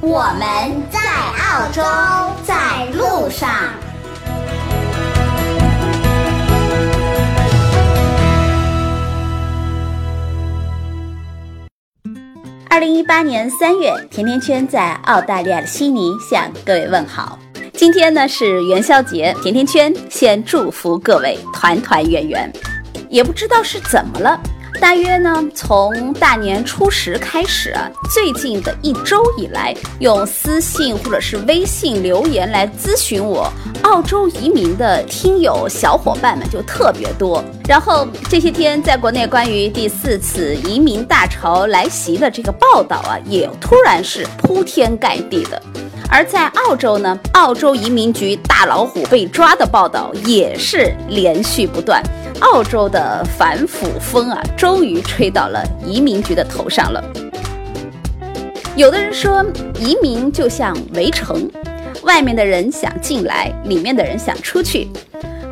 我们在澳洲，在路上。二零一八年三月，甜甜圈在澳大利亚的悉尼向各位问好。今天呢是元宵节，甜甜圈先祝福各位团团圆圆。也不知道是怎么了。大约呢，从大年初十开始啊，最近的一周以来，用私信或者是微信留言来咨询我澳洲移民的听友小伙伴们就特别多。然后这些天，在国内关于第四次移民大潮来袭的这个报道啊，也突然是铺天盖地的。而在澳洲呢，澳洲移民局大老虎被抓的报道也是连续不断。澳洲的反腐风啊，终于吹到了移民局的头上了。有的人说，移民就像围城，外面的人想进来，里面的人想出去。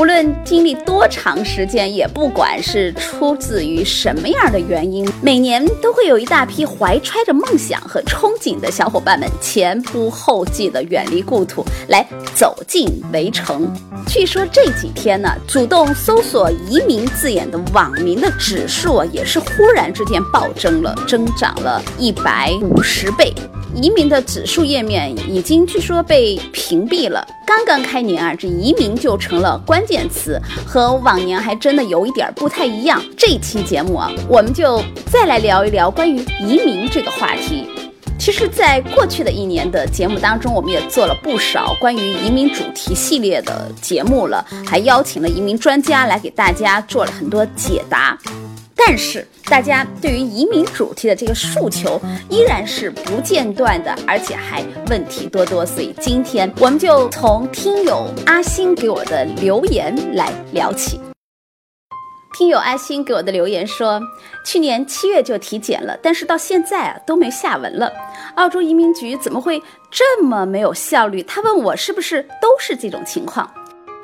不论经历多长时间，也不管是出自于什么样的原因，每年都会有一大批怀揣着梦想和憧憬的小伙伴们前仆后继的远离故土，来走进围城。据说这几天呢，主动搜索“移民”字眼的网民的指数啊，也是忽然之间暴增了，增长了一百五十倍。移民的指数页面已经据说被屏蔽了。刚刚开年啊，这移民就成了关键词，和往年还真的有一点不太一样。这期节目啊，我们就再来聊一聊关于移民这个话题。其实，在过去的一年的节目当中，我们也做了不少关于移民主题系列的节目了，还邀请了移民专家来给大家做了很多解答。但是，大家对于移民主题的这个诉求依然是不间断的，而且还问题多多。所以今天我们就从听友阿星给我的留言来聊起。听友阿星给我的留言说，去年七月就体检了，但是到现在啊都没下文了。澳洲移民局怎么会这么没有效率？他问我是不是都是这种情况？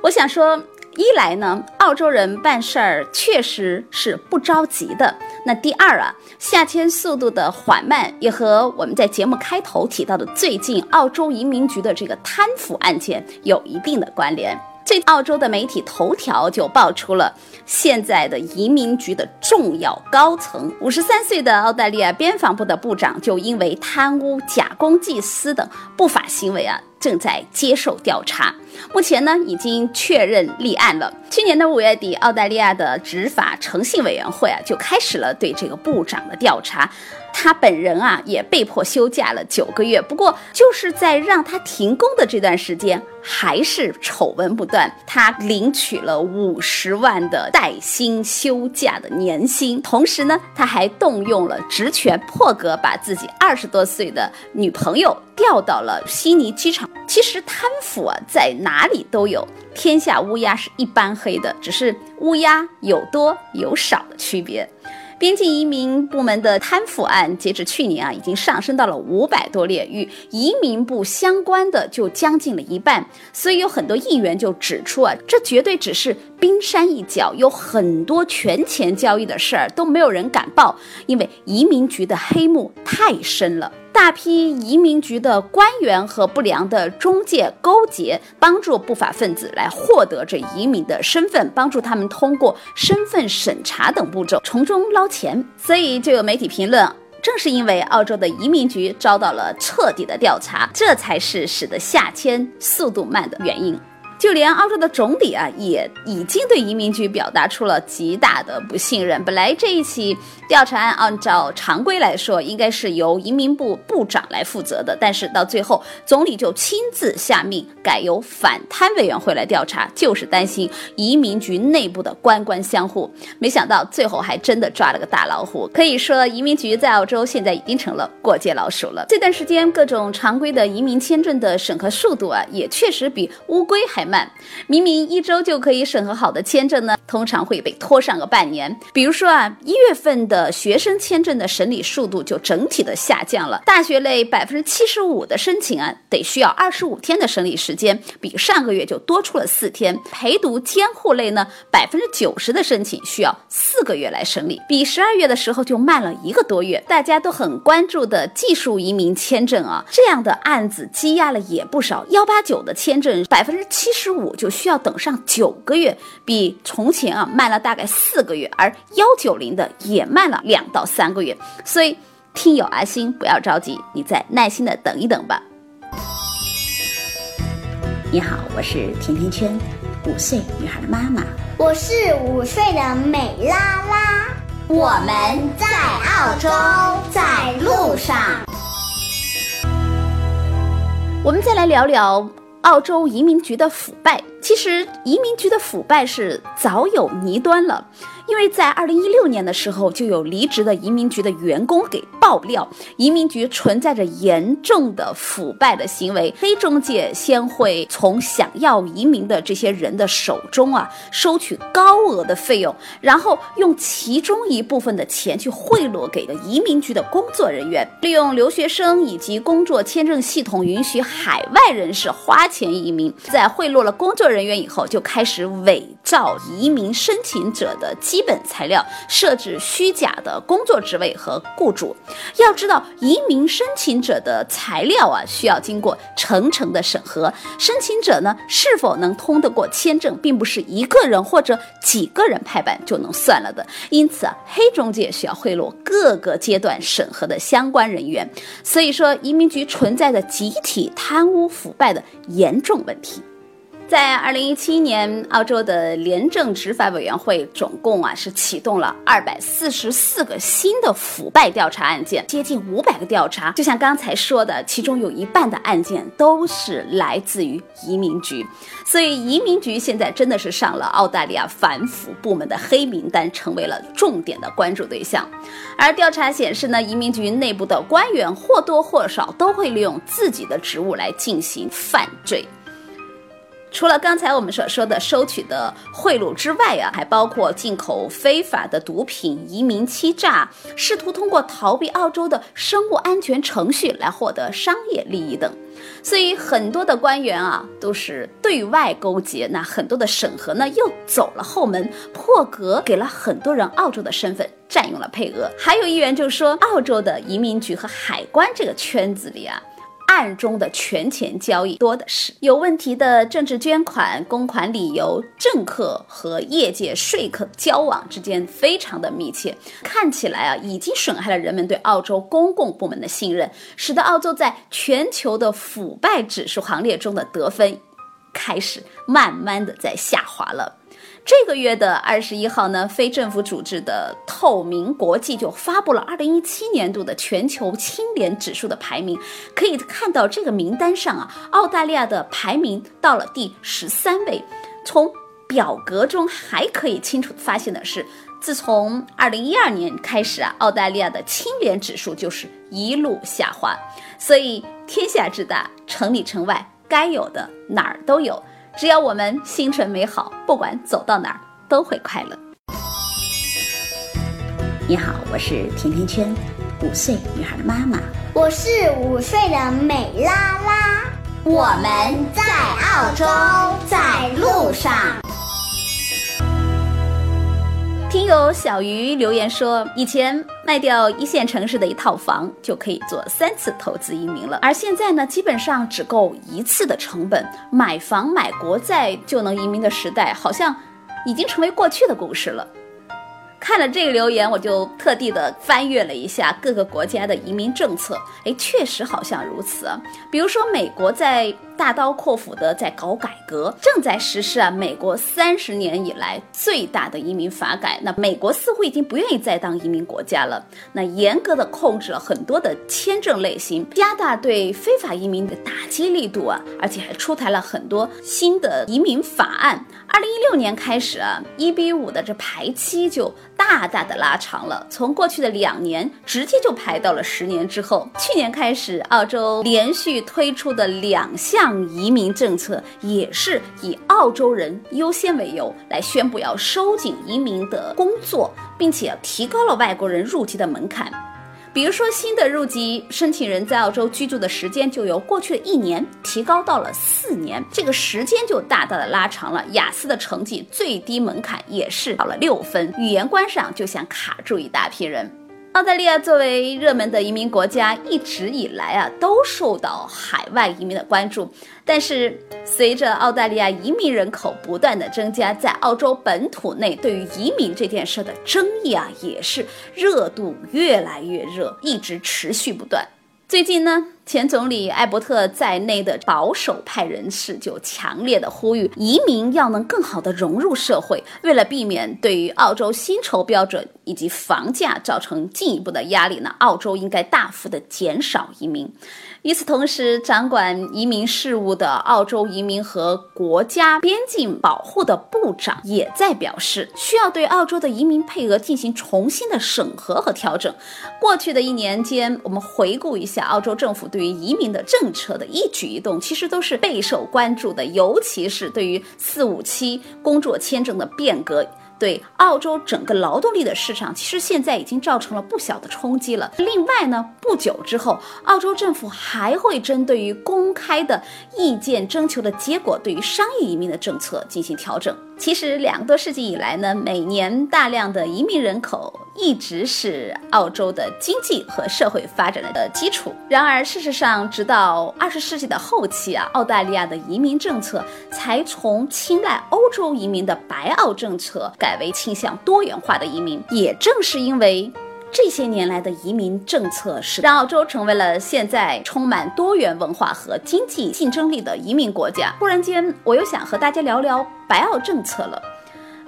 我想说。一来呢，澳洲人办事儿确实是不着急的。那第二啊，下签速度的缓慢，也和我们在节目开头提到的最近澳洲移民局的这个贪腐案件有一定的关联。这澳洲的媒体头条就爆出了现在的移民局的重要高层，五十三岁的澳大利亚边防部的部长就因为贪污、假公济私等不法行为啊。正在接受调查，目前呢已经确认立案了。去年的五月底，澳大利亚的执法诚信委员会啊就开始了对这个部长的调查。他本人啊也被迫休假了九个月，不过就是在让他停工的这段时间，还是丑闻不断。他领取了五十万的带薪休假的年薪，同时呢，他还动用了职权破格把自己二十多岁的女朋友调到了悉尼机场。其实贪腐啊，在哪里都有，天下乌鸦是一般黑的，只是乌鸦有多有少的区别。边境移民部门的贪腐案，截止去年啊，已经上升到了五百多例，与移民部相关的就将近了一半。所以有很多议员就指出啊，这绝对只是冰山一角，有很多权钱交易的事儿都没有人敢报，因为移民局的黑幕太深了。大批移民局的官员和不良的中介勾结，帮助不法分子来获得这移民的身份，帮助他们通过身份审查等步骤从中捞钱。所以就有媒体评论，正是因为澳洲的移民局遭到了彻底的调查，这才是使得下签速度慢的原因。就连澳洲的总理啊，也已经对移民局表达出了极大的不信任。本来这一起调查案按照常规来说，应该是由移民部部长来负责的，但是到最后，总理就亲自下命改由反贪委员会来调查，就是担心移民局内部的官官相护。没想到最后还真的抓了个大老虎。可以说，移民局在澳洲现在已经成了过街老鼠了。这段时间，各种常规的移民签证的审核速度啊，也确实比乌龟还。慢，明明一周就可以审核好的签证呢，通常会被拖上个半年。比如说啊，一月份的学生签证的审理速度就整体的下降了。大学类百分之七十五的申请啊，得需要二十五天的审理时间，比上个月就多出了四天。陪读监护类呢，百分之九十的申请需要四个月来审理，比十二月的时候就慢了一个多月。大家都很关注的技术移民签证啊，这样的案子积压了也不少。幺八九的签证百分之七。十五就需要等上九个月，比从前啊慢了大概四个月，而幺九零的也慢了两到三个月。所以，听友阿星不要着急，你再耐心的等一等吧。你好，我是甜甜圈，五岁女孩的妈妈。我是五岁的美拉拉。我们在澳洲，在路上。我们再来聊聊。澳洲移民局的腐败，其实移民局的腐败是早有倪端了。因为在二零一六年的时候，就有离职的移民局的员工给爆料，移民局存在着严重的腐败的行为。黑中介先会从想要移民的这些人的手中啊收取高额的费用，然后用其中一部分的钱去贿赂给了移民局的工作人员，利用留学生以及工作签证系统允许海外人士花钱移民。在贿赂了工作人员以后，就开始伪造移民申请者的。基本材料设置虚假的工作职位和雇主，要知道移民申请者的材料啊，需要经过层层的审核。申请者呢是否能通得过签证，并不是一个人或者几个人拍板就能算了的。因此啊，黑中介需要贿赂各个阶段审核的相关人员。所以说，移民局存在着集体贪污腐败的严重问题。在二零一七年，澳洲的廉政执法委员会总共啊是启动了二百四十四个新的腐败调查案件，接近五百个调查。就像刚才说的，其中有一半的案件都是来自于移民局，所以移民局现在真的是上了澳大利亚反腐部门的黑名单，成为了重点的关注对象。而调查显示呢，移民局内部的官员或多或少都会利用自己的职务来进行犯罪。除了刚才我们所说的收取的贿赂之外啊，还包括进口非法的毒品、移民欺诈、试图通过逃避澳洲的生物安全程序来获得商业利益等。所以很多的官员啊都是对外勾结，那很多的审核呢又走了后门，破格给了很多人澳洲的身份，占用了配额。还有议员就说，澳洲的移民局和海关这个圈子里啊。暗中的权钱交易多的是，有问题的政治捐款、公款理由，政客和业界说客交往之间非常的密切，看起来啊，已经损害了人们对澳洲公共部门的信任，使得澳洲在全球的腐败指数行列中的得分，开始慢慢的在下滑了。这个月的二十一号呢，非政府组织的透明国际就发布了二零一七年度的全球清廉指数的排名。可以看到这个名单上啊，澳大利亚的排名到了第十三位。从表格中还可以清楚发现的是，自从二零一二年开始啊，澳大利亚的清廉指数就是一路下滑。所以天下之大，城里城外该有的哪儿都有。只要我们心存美好，不管走到哪儿都会快乐。你好，我是甜甜圈，五岁女孩的妈妈。我是五岁的美拉拉。我们在澳洲，在路上。听友小鱼留言说，以前卖掉一线城市的一套房就可以做三次投资移民了，而现在呢，基本上只够一次的成本，买房买国债就能移民的时代，好像已经成为过去的故事了。看了这个留言，我就特地的翻阅了一下各个国家的移民政策，哎，确实好像如此啊。比如说美国在。大刀阔斧的在搞改革，正在实施啊，美国三十年以来最大的移民法改。那美国似乎已经不愿意再当移民国家了，那严格的控制了很多的签证类型，加大对非法移民的打击力度啊，而且还出台了很多新的移民法案。二零一六年开始啊，一比五的这排期就大大的拉长了，从过去的两年直接就排到了十年之后。去年开始，澳洲连续推出的两项。移民政策也是以澳洲人优先为由来宣布要收紧移民的工作，并且提高了外国人入籍的门槛。比如说，新的入籍申请人在澳洲居住的时间就由过去的一年提高到了四年，这个时间就大大的拉长了。雅思的成绩最低门槛也是到了六分，语言关上就想卡住一大批人。澳大利亚作为热门的移民国家，一直以来啊都受到海外移民的关注。但是，随着澳大利亚移民人口不断的增加，在澳洲本土内对于移民这件事的争议啊，也是热度越来越热，一直持续不断。最近呢，前总理艾伯特在内的保守派人士就强烈的呼吁，移民要能更好的融入社会。为了避免对于澳洲薪酬标准以及房价造成进一步的压力呢，澳洲应该大幅的减少移民。与此同时，掌管移民事务的澳洲移民和国家边境保护的部长也在表示，需要对澳洲的移民配额进行重新的审核和调整。过去的一年间，我们回顾一下澳洲政府对于移民的政策的一举一动，其实都是备受关注的，尤其是对于四五七工作签证的变革。对澳洲整个劳动力的市场，其实现在已经造成了不小的冲击了。另外呢，不久之后，澳洲政府还会针对于公开的意见征求的结果，对于商业移民的政策进行调整。其实两个多世纪以来呢，每年大量的移民人口一直是澳洲的经济和社会发展的基础。然而，事实上，直到二十世纪的后期啊，澳大利亚的移民政策才从青睐欧洲移民的白澳政策改为倾向多元化的移民。也正是因为。这些年来的移民政策，使让澳洲成为了现在充满多元文化和经济竞争力的移民国家。忽然间，我又想和大家聊聊白澳政策了。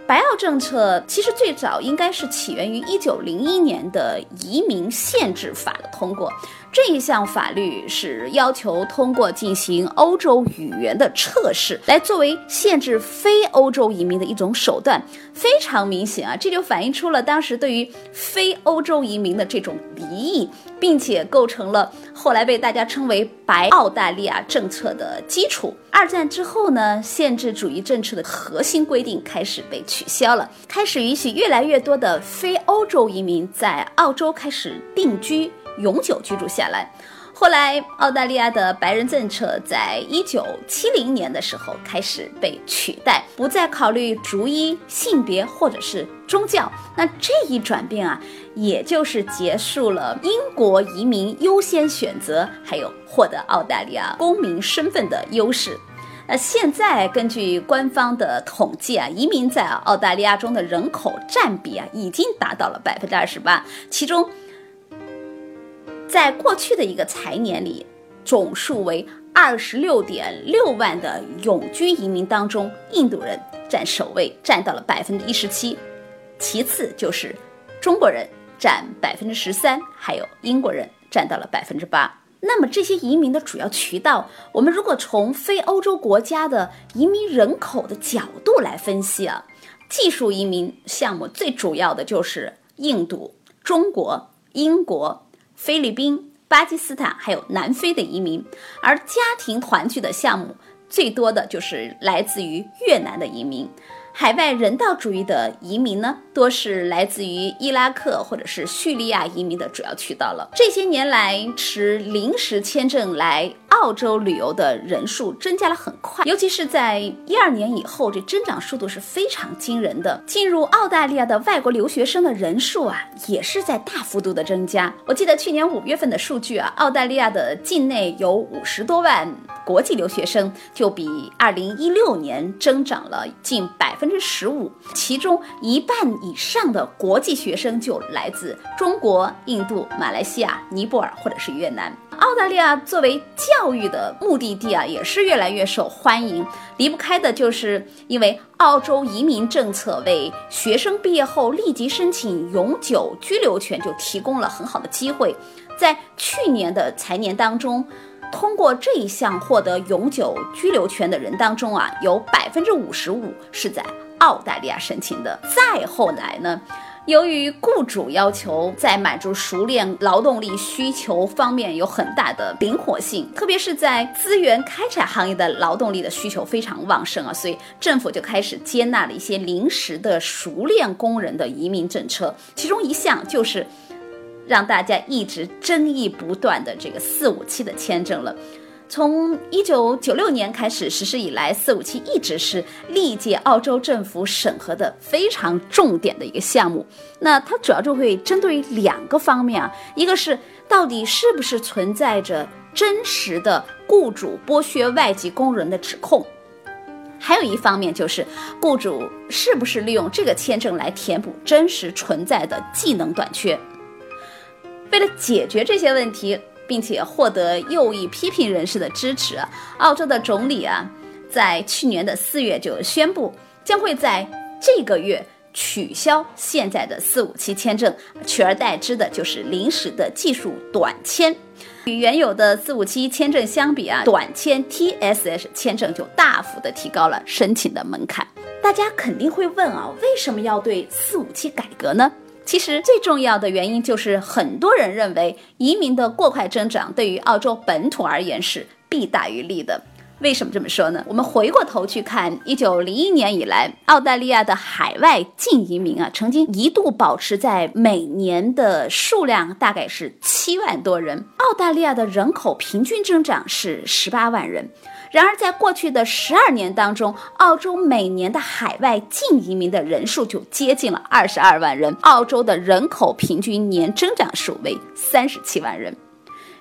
白澳政策其实最早应该是起源于一九零一年的移民限制法的通过。这一项法律是要求通过进行欧洲语言的测试，来作为限制非欧洲移民的一种手段。非常明显啊，这就反映出了当时对于非欧洲移民的这种敌意，并且构成了后来被大家称为“白澳大利亚政策”的基础。二战之后呢，限制主义政策的核心规定开始被取消了，开始允许越来越多的非欧洲移民在澳洲开始定居。永久居住下来。后来，澳大利亚的白人政策在一九七零年的时候开始被取代，不再考虑族裔、性别或者是宗教。那这一转变啊，也就是结束了英国移民优先选择，还有获得澳大利亚公民身份的优势。那现在根据官方的统计啊，移民在澳大利亚中的人口占比啊，已经达到了百分之二十八，其中。在过去的一个财年里，总数为二十六点六万的永居移民当中，印度人占首位，占到了百分之一十七，其次就是中国人占百分之十三，还有英国人占到了百分之八。那么这些移民的主要渠道，我们如果从非欧洲国家的移民人口的角度来分析啊，技术移民项目最主要的就是印度、中国、英国。菲律宾、巴基斯坦还有南非的移民，而家庭团聚的项目最多的就是来自于越南的移民。海外人道主义的移民呢，多是来自于伊拉克或者是叙利亚移民的主要渠道了。这些年来，持临时签证来澳洲旅游的人数增加了很快，尤其是在一二年以后，这增长速度是非常惊人的。进入澳大利亚的外国留学生的人数啊，也是在大幅度的增加。我记得去年五月份的数据啊，澳大利亚的境内有五十多万国际留学生，就比二零一六年增长了近百分。分之十五，其中一半以上的国际学生就来自中国、印度、马来西亚、尼泊尔或者是越南。澳大利亚作为教育的目的地啊，也是越来越受欢迎。离不开的就是因为澳洲移民政策为学生毕业后立即申请永久居留权就提供了很好的机会。在去年的财年当中，通过这一项获得永久居留权的人当中啊，有百分之五十五是在澳大利亚申请的。再后来呢？由于雇主要求在满足熟练劳动力需求方面有很大的灵活性，特别是在资源开采行业的劳动力的需求非常旺盛啊，所以政府就开始接纳了一些临时的熟练工人的移民政策，其中一项就是让大家一直争议不断的这个四五七的签证了。从一九九六年开始实施以来，四五七一直是历届澳洲政府审核的非常重点的一个项目。那它主要就会针对于两个方面啊，一个是到底是不是存在着真实的雇主剥削外籍工人的指控，还有一方面就是雇主是不是利用这个签证来填补真实存在的技能短缺。为了解决这些问题。并且获得右翼批评人士的支持，澳洲的总理啊，在去年的四月就宣布，将会在这个月取消现在的四五七签证，取而代之的就是临时的技术短签。与原有的四五七签证相比啊，短签 TSS 签证就大幅的提高了申请的门槛。大家肯定会问啊，为什么要对四五七改革呢？其实最重要的原因就是，很多人认为移民的过快增长对于澳洲本土而言是弊大于利的。为什么这么说呢？我们回过头去看，一九零一年以来，澳大利亚的海外净移民啊，曾经一度保持在每年的数量大概是七万多人。澳大利亚的人口平均增长是十八万人。然而，在过去的十二年当中，澳洲每年的海外净移民的人数就接近了二十二万人，澳洲的人口平均年增长数为三十七万人。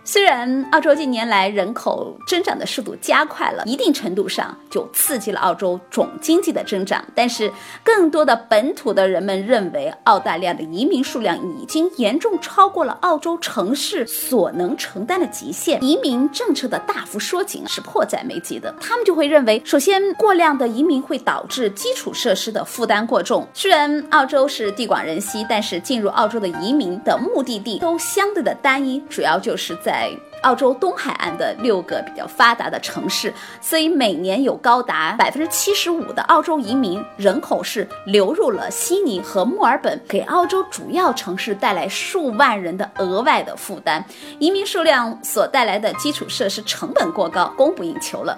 虽然澳洲近年来人口增长的速度加快了，一定程度上就刺激了澳洲总经济的增长，但是更多的本土的人们认为，澳大利亚的移民数量已经严重超过了澳洲城市所能承担的极限，移民政策的大幅缩紧是迫在眉睫的。他们就会认为，首先，过量的移民会导致基础设施的负担过重。虽然澳洲是地广人稀，但是进入澳洲的移民的目的地都相对的单一，主要就是在。在澳洲东海岸的六个比较发达的城市，所以每年有高达百分之七十五的澳洲移民人口是流入了悉尼和墨尔本，给澳洲主要城市带来数万人的额外的负担。移民数量所带来的基础设施成本过高，供不应求了。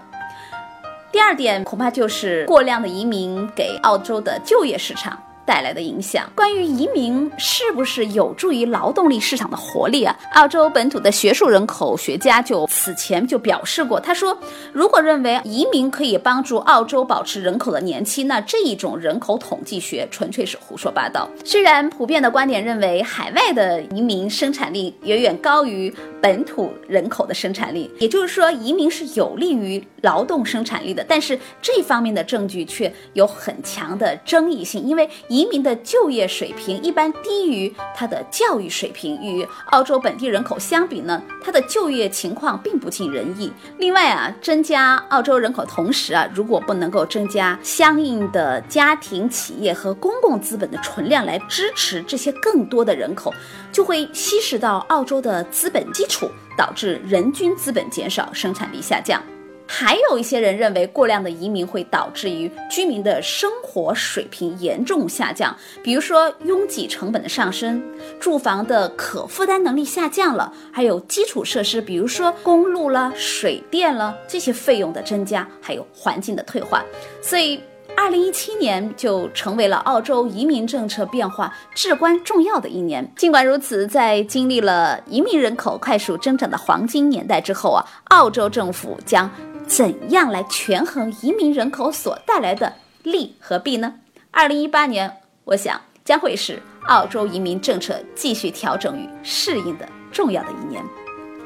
第二点，恐怕就是过量的移民给澳洲的就业市场。带来的影响。关于移民是不是有助于劳动力市场的活力啊？澳洲本土的学术人口学家就此前就表示过，他说，如果认为移民可以帮助澳洲保持人口的年期，那这一种人口统计学纯粹是胡说八道。虽然普遍的观点认为海外的移民生产力远远高于本土人口的生产力，也就是说移民是有利于劳动生产力的，但是这方面的证据却有很强的争议性，因为移移民的就业水平一般低于他的教育水平，与澳洲本地人口相比呢，他的就业情况并不尽人意。另外啊，增加澳洲人口同时啊，如果不能够增加相应的家庭、企业和公共资本的存量来支持这些更多的人口，就会稀释到澳洲的资本基础，导致人均资本减少，生产力下降。还有一些人认为，过量的移民会导致于居民的生活水平严重下降，比如说拥挤成本的上升，住房的可负担能力下降了，还有基础设施，比如说公路了、水电了这些费用的增加，还有环境的退化。所以，二零一七年就成为了澳洲移民政策变化至关重要的一年。尽管如此，在经历了移民人口快速增长的黄金年代之后啊，澳洲政府将。怎样来权衡移民人口所带来的利和弊呢？二零一八年，我想将会是澳洲移民政策继续调整与适应的重要的一年。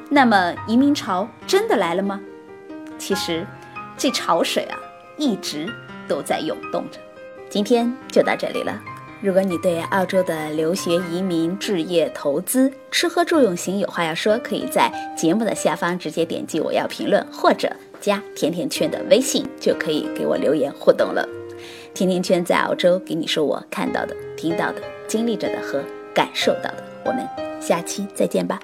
那么，移民潮真的来了吗？其实，这潮水啊，一直都在涌动着。今天就到这里了。如果你对澳洲的留学、移民、置业、投资、吃喝住用行有话要说，可以在节目的下方直接点击我要评论，或者加甜甜圈的微信，就可以给我留言互动了。甜甜圈在澳洲给你说我看到的、听到的、经历着的和感受到的。我们下期再见吧。